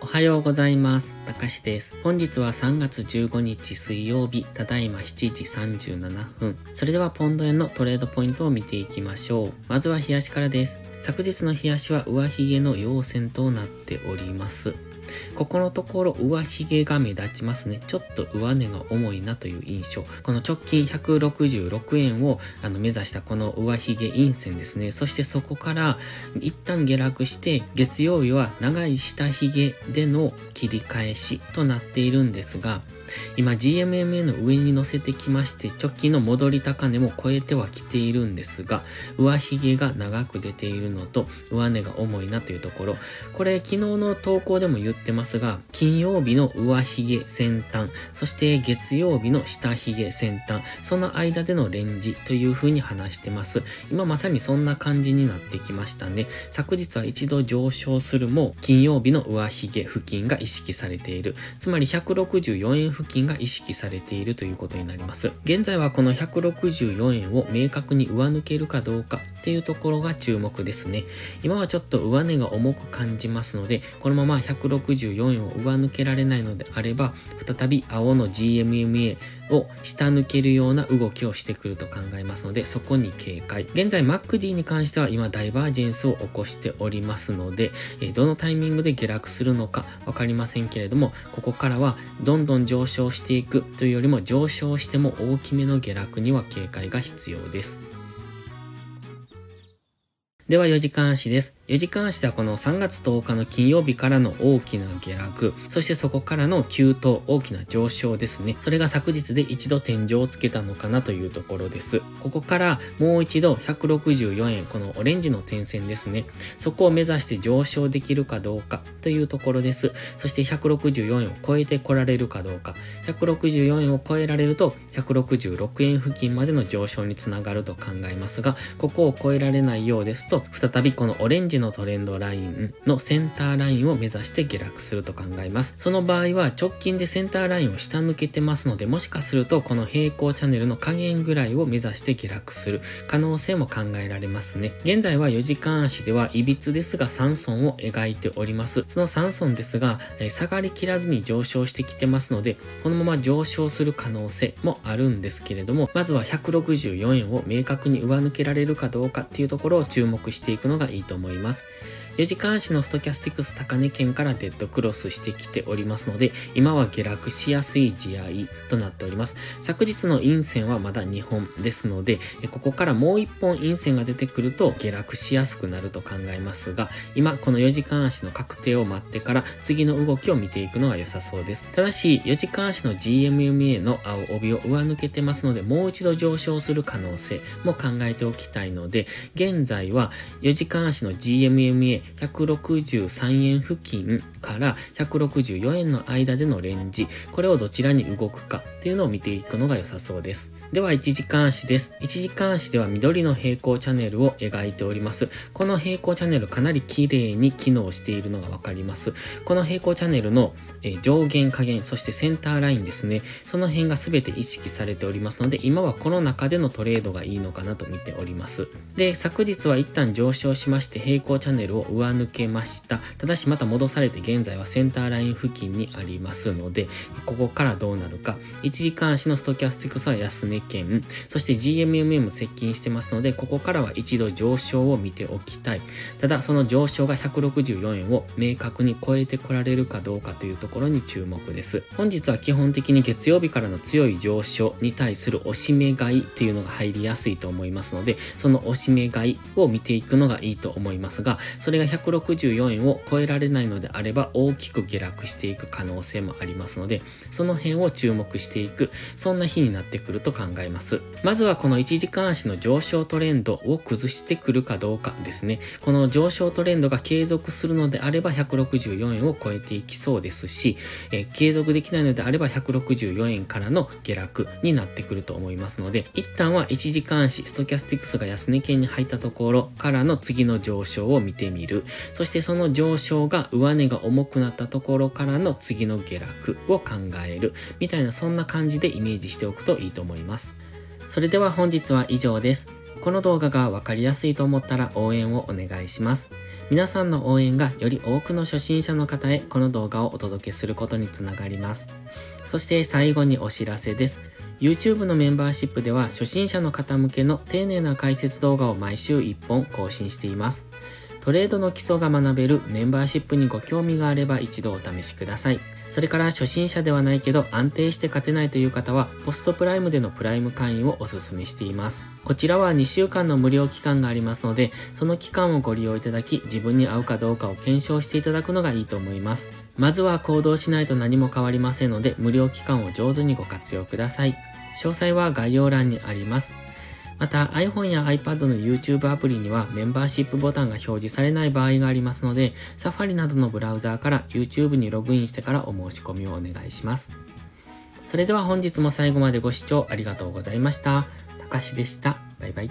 おはようございます。たかしです。本日は3月15日水曜日、ただいま7時37分。それではポンド円のトレードポイントを見ていきましょう。まずは冷やしからです。昨日の冷やしは上髭の陽線となっております。ここのところ上髭が目立ちますね。ちょっと上値が重いなという印象。この直近166円をあの目指したこの上髭陰線ですね。そしてそこから一旦下落して月曜日は長い下髭での切り返しとなっているんですが、今 GMMA の上に乗せてきまして直近の戻り高値も超えてはきているんですが上髭が長く出ているのと上値が重いなというところこれ昨日の投稿でも言ってまますが金曜日の上髭先端そして月曜日の下髭先端その間でのレンジという風に話してます今まさにそんな感じになってきましたね昨日は一度上昇するも金曜日の上髭付近が意識されているつまり164円付近が意識されているということになります。現在はこの164円を明確に上抜けるかどうかっていうところが注目ですね。今はちょっと上値が重く感じますので、このまま164円を上抜けられないのであれば、再び青の GMMA を下抜けるような動きをしてくると考えますので、そこに警戒。現在 MacD に関しては今ダイバージェンスを起こしておりますので、えどのタイミングで下落するのかわかりませんけれども、ここからはどんどん上昇していくというよりも上昇しても大きめの下落には警戒が必要です。では4時間足です。4時間足ではこの3月10日の金曜日からの大きな下落、そしてそこからの急騰、大きな上昇ですね。それが昨日で一度天井をつけたのかなというところです。ここからもう一度164円、このオレンジの点線ですね。そこを目指して上昇できるかどうかというところです。そして164円を超えてこられるかどうか。164円を超えられると166円付近までの上昇につながると考えますが、ここを超えられないようですと、再びこのオレンジのトレンドラインのセンターラインを目指して下落すると考えます。その場合は直近でセンターラインを下抜けてますので、もしかするとこの平行チャンネルの下限ぐらいを目指して下落する可能性も考えられますね。現在は4時間足では、いびつですが3損を描いております。その3損ですが、え下がりきらずに上昇してきてますので、このまま上昇する可能性もあるんですけれども、まずは164円を明確に上抜けられるかどうかっていうところを注目していくのがいいと思います。ます。4時間足のストキャスティクス高値圏からデッドクロスしてきておりますので、今は下落しやすい地合いとなっております。昨日の陰線はまだ2本ですので、ここからもう1本陰線が出てくると下落しやすくなると考えますが、今この4時間足の確定を待ってから次の動きを見ていくのが良さそうです。ただし、4時間足の GMMA の青帯を上抜けてますので、もう一度上昇する可能性も考えておきたいので、現在は4時間足の GMMA 163円付近から164円の間でのレンジ、これをどちらに動くかっていうのを見ていくのが良さそうです。では1時間足です。1時間足では緑の平行チャンネルを描いております。この平行チャンネルかなり綺麗に機能しているのがわかります。この平行チャンネルの上限下限、そしてセンターラインですね。その辺が全て意識されておりますので、今はこの中でのトレードがいいのかなと見ております。で、昨日は一旦上昇しまして平行チャンネルを上抜けました。ただしまた戻されて現在はセンターライン付近にありますので、ここからどうなるか。1時間足のストキャスティクスは安値圏、そして GMMA も接近してますので、ここからは一度上昇を見ておきたい。ただ、その上昇が164円を明確に超えてこられるかどうかというところに注目です。本日は基本的に月曜日からの強い上昇に対する押し目買いっていうのが入りやすいと思いますので、その押し目買いを見ていくのがいいと思いますが、それが164円を超えられないのであれば大きく下落していく可能性もありますので、その辺を注目していく、そんな日になってくると考考えます。まずはこの1時間足の上昇トレンドを崩してくるかどうかですね。この上昇トレンドが継続するのであれば164円を超えていきそうですし、え継続できないのであれば164円からの下落になってくると思いますので、一旦は1時間足、ストキャスティクスが安値圏に入ったところからの次の上昇を見てみる。そしてその上昇が上値が重くなったところからの次の下落を考える。みたいなそんな感じでイメージしておくといいと思います。それでは本日は以上です。この動画がわかりやすいと思ったら応援をお願いします。皆さんの応援がより多くの初心者の方へこの動画をお届けすることにつながります。そして最後にお知らせです。YouTube のメンバーシップでは初心者の方向けの丁寧な解説動画を毎週1本更新しています。トレードの基礎が学べるメンバーシップにご興味があれば一度お試しください。それから初心者ではないけど安定して勝てないという方はポストプライムでのプライム会員をお勧めしています。こちらは2週間の無料期間がありますのでその期間をご利用いただき自分に合うかどうかを検証していただくのがいいと思います。まずは行動しないと何も変わりませんので無料期間を上手にご活用ください。詳細は概要欄にあります。また iPhone や iPad の YouTube アプリにはメンバーシップボタンが表示されない場合がありますので、Safari などのブラウザーから YouTube にログインしてからお申し込みをお願いします。それでは本日も最後までご視聴ありがとうございました。たかしでした。バイバイ。